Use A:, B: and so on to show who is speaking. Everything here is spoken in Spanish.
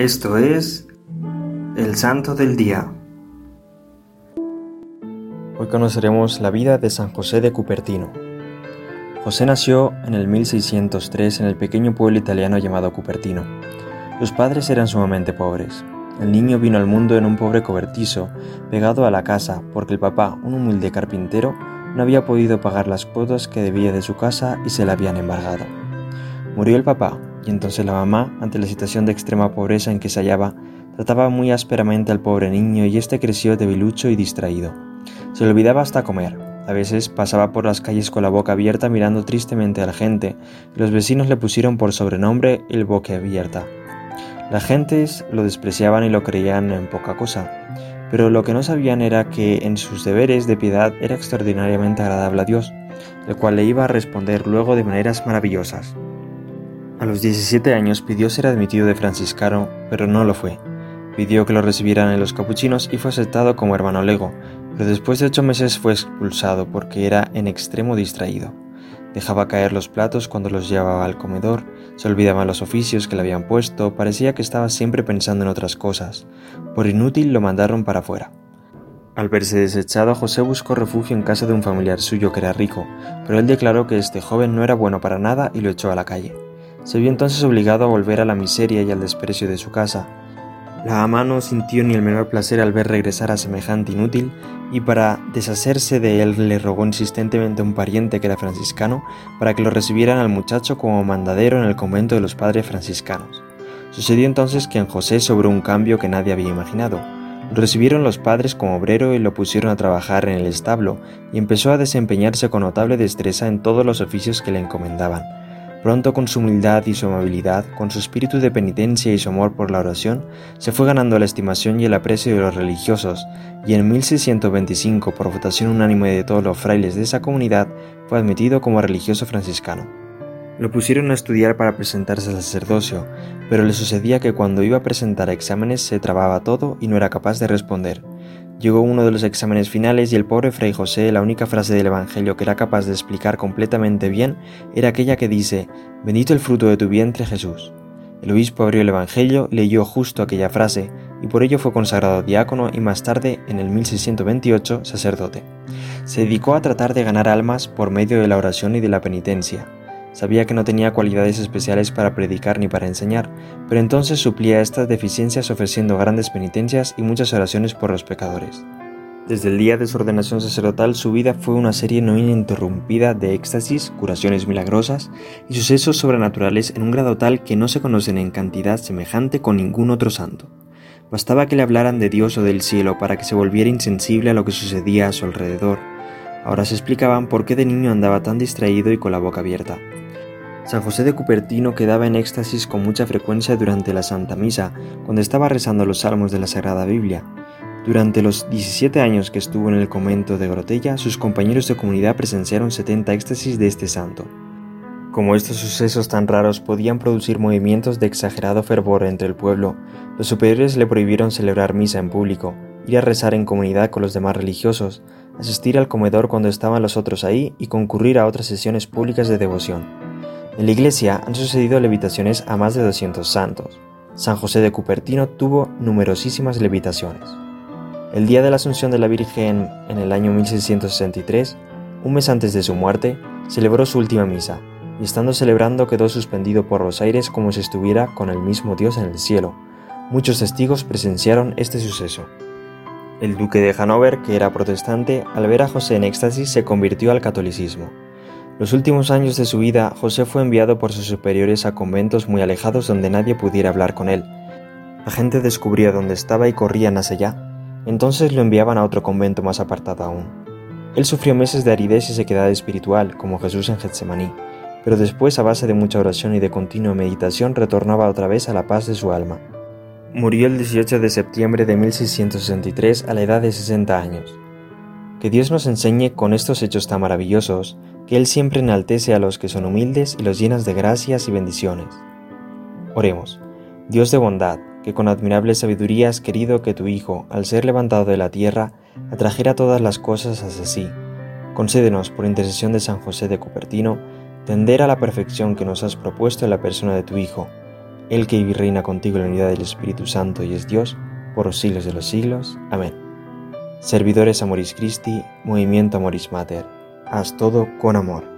A: Esto es el Santo del Día. Hoy conoceremos la vida de San José de Cupertino. José nació en el 1603 en el pequeño pueblo italiano llamado Cupertino. Sus padres eran sumamente pobres. El niño vino al mundo en un pobre cobertizo, pegado a la casa, porque el papá, un humilde carpintero, no había podido pagar las cuotas que debía de su casa y se la habían embargado. Murió el papá, y entonces la mamá, ante la situación de extrema pobreza en que se hallaba, trataba muy ásperamente al pobre niño y éste creció debilucho y distraído. Se le olvidaba hasta comer. A veces pasaba por las calles con la boca abierta mirando tristemente a la gente, y los vecinos le pusieron por sobrenombre el boca abierta. Las gentes lo despreciaban y lo creían en poca cosa, pero lo que no sabían era que en sus deberes de piedad era extraordinariamente agradable a Dios, el cual le iba a responder luego de maneras maravillosas. A los 17 años pidió ser admitido de franciscano, pero no lo fue. Pidió que lo recibieran en los capuchinos y fue aceptado como hermano lego, pero después de ocho meses fue expulsado porque era en extremo distraído. Dejaba caer los platos cuando los llevaba al comedor, se olvidaba los oficios que le habían puesto, parecía que estaba siempre pensando en otras cosas. Por inútil lo mandaron para afuera. Al verse desechado, José buscó refugio en casa de un familiar suyo que era rico, pero él declaró que este joven no era bueno para nada y lo echó a la calle. Se vio entonces obligado a volver a la miseria y al desprecio de su casa, la ama no sintió ni el menor placer al ver regresar a semejante inútil y para deshacerse de él le rogó insistentemente a un pariente que era franciscano para que lo recibieran al muchacho como mandadero en el convento de los padres franciscanos. Sucedió entonces que en José sobró un cambio que nadie había imaginado. Lo recibieron los padres como obrero y lo pusieron a trabajar en el establo y empezó a desempeñarse con notable destreza en todos los oficios que le encomendaban. Pronto con su humildad y su amabilidad, con su espíritu de penitencia y su amor por la oración, se fue ganando la estimación y el aprecio de los religiosos, y en 1625, por votación unánime de todos los frailes de esa comunidad, fue admitido como religioso franciscano. Lo pusieron a estudiar para presentarse al sacerdocio, pero le sucedía que cuando iba a presentar exámenes se trababa todo y no era capaz de responder. Llegó uno de los exámenes finales y el pobre Fray José, la única frase del Evangelio que era capaz de explicar completamente bien era aquella que dice, Bendito el fruto de tu vientre Jesús. El obispo abrió el Evangelio, leyó justo aquella frase y por ello fue consagrado diácono y más tarde, en el 1628, sacerdote. Se dedicó a tratar de ganar almas por medio de la oración y de la penitencia. Sabía que no tenía cualidades especiales para predicar ni para enseñar, pero entonces suplía estas deficiencias ofreciendo grandes penitencias y muchas oraciones por los pecadores. Desde el día de su ordenación sacerdotal, su vida fue una serie no ininterrumpida de éxtasis, curaciones milagrosas y sucesos sobrenaturales en un grado tal que no se conocen en cantidad semejante con ningún otro santo. Bastaba que le hablaran de Dios o del cielo para que se volviera insensible a lo que sucedía a su alrededor. Ahora se explicaban por qué de niño andaba tan distraído y con la boca abierta. San José de Cupertino quedaba en éxtasis con mucha frecuencia durante la Santa Misa, cuando estaba rezando los salmos de la Sagrada Biblia. Durante los 17 años que estuvo en el convento de Grotella, sus compañeros de comunidad presenciaron 70 éxtasis de este santo. Como estos sucesos tan raros podían producir movimientos de exagerado fervor entre el pueblo, los superiores le prohibieron celebrar misa en público, ir a rezar en comunidad con los demás religiosos, asistir al comedor cuando estaban los otros ahí y concurrir a otras sesiones públicas de devoción. En la iglesia han sucedido levitaciones a más de 200 santos. San José de Cupertino tuvo numerosísimas levitaciones. El día de la Asunción de la Virgen en el año 1663, un mes antes de su muerte, celebró su última misa, y estando celebrando quedó suspendido por los aires como si estuviera con el mismo Dios en el cielo. Muchos testigos presenciaron este suceso. El duque de Hanover, que era protestante, al ver a José en éxtasis se convirtió al catolicismo. Los últimos años de su vida, José fue enviado por sus superiores a conventos muy alejados donde nadie pudiera hablar con él. La gente descubría dónde estaba y corrían hacia allá. Entonces lo enviaban a otro convento más apartado aún. Él sufrió meses de aridez y sequedad espiritual, como Jesús en Getsemaní, pero después, a base de mucha oración y de continua meditación, retornaba otra vez a la paz de su alma. Murió el 18 de septiembre de 1663 a la edad de 60 años. Que Dios nos enseñe con estos hechos tan maravillosos que Él siempre enaltece a los que son humildes y los llenas de gracias y bendiciones. Oremos, Dios de bondad, que con admirable sabiduría has querido que tu Hijo, al ser levantado de la tierra, atrajera todas las cosas hacia sí. Concédenos, por intercesión de San José de Cupertino, tender a la perfección que nos has propuesto en la persona de tu Hijo. El que vive y reina contigo en la unidad del Espíritu Santo y es Dios, por los siglos de los siglos. Amén. Servidores Amoris Christi, Movimiento Amoris Mater, haz todo con amor.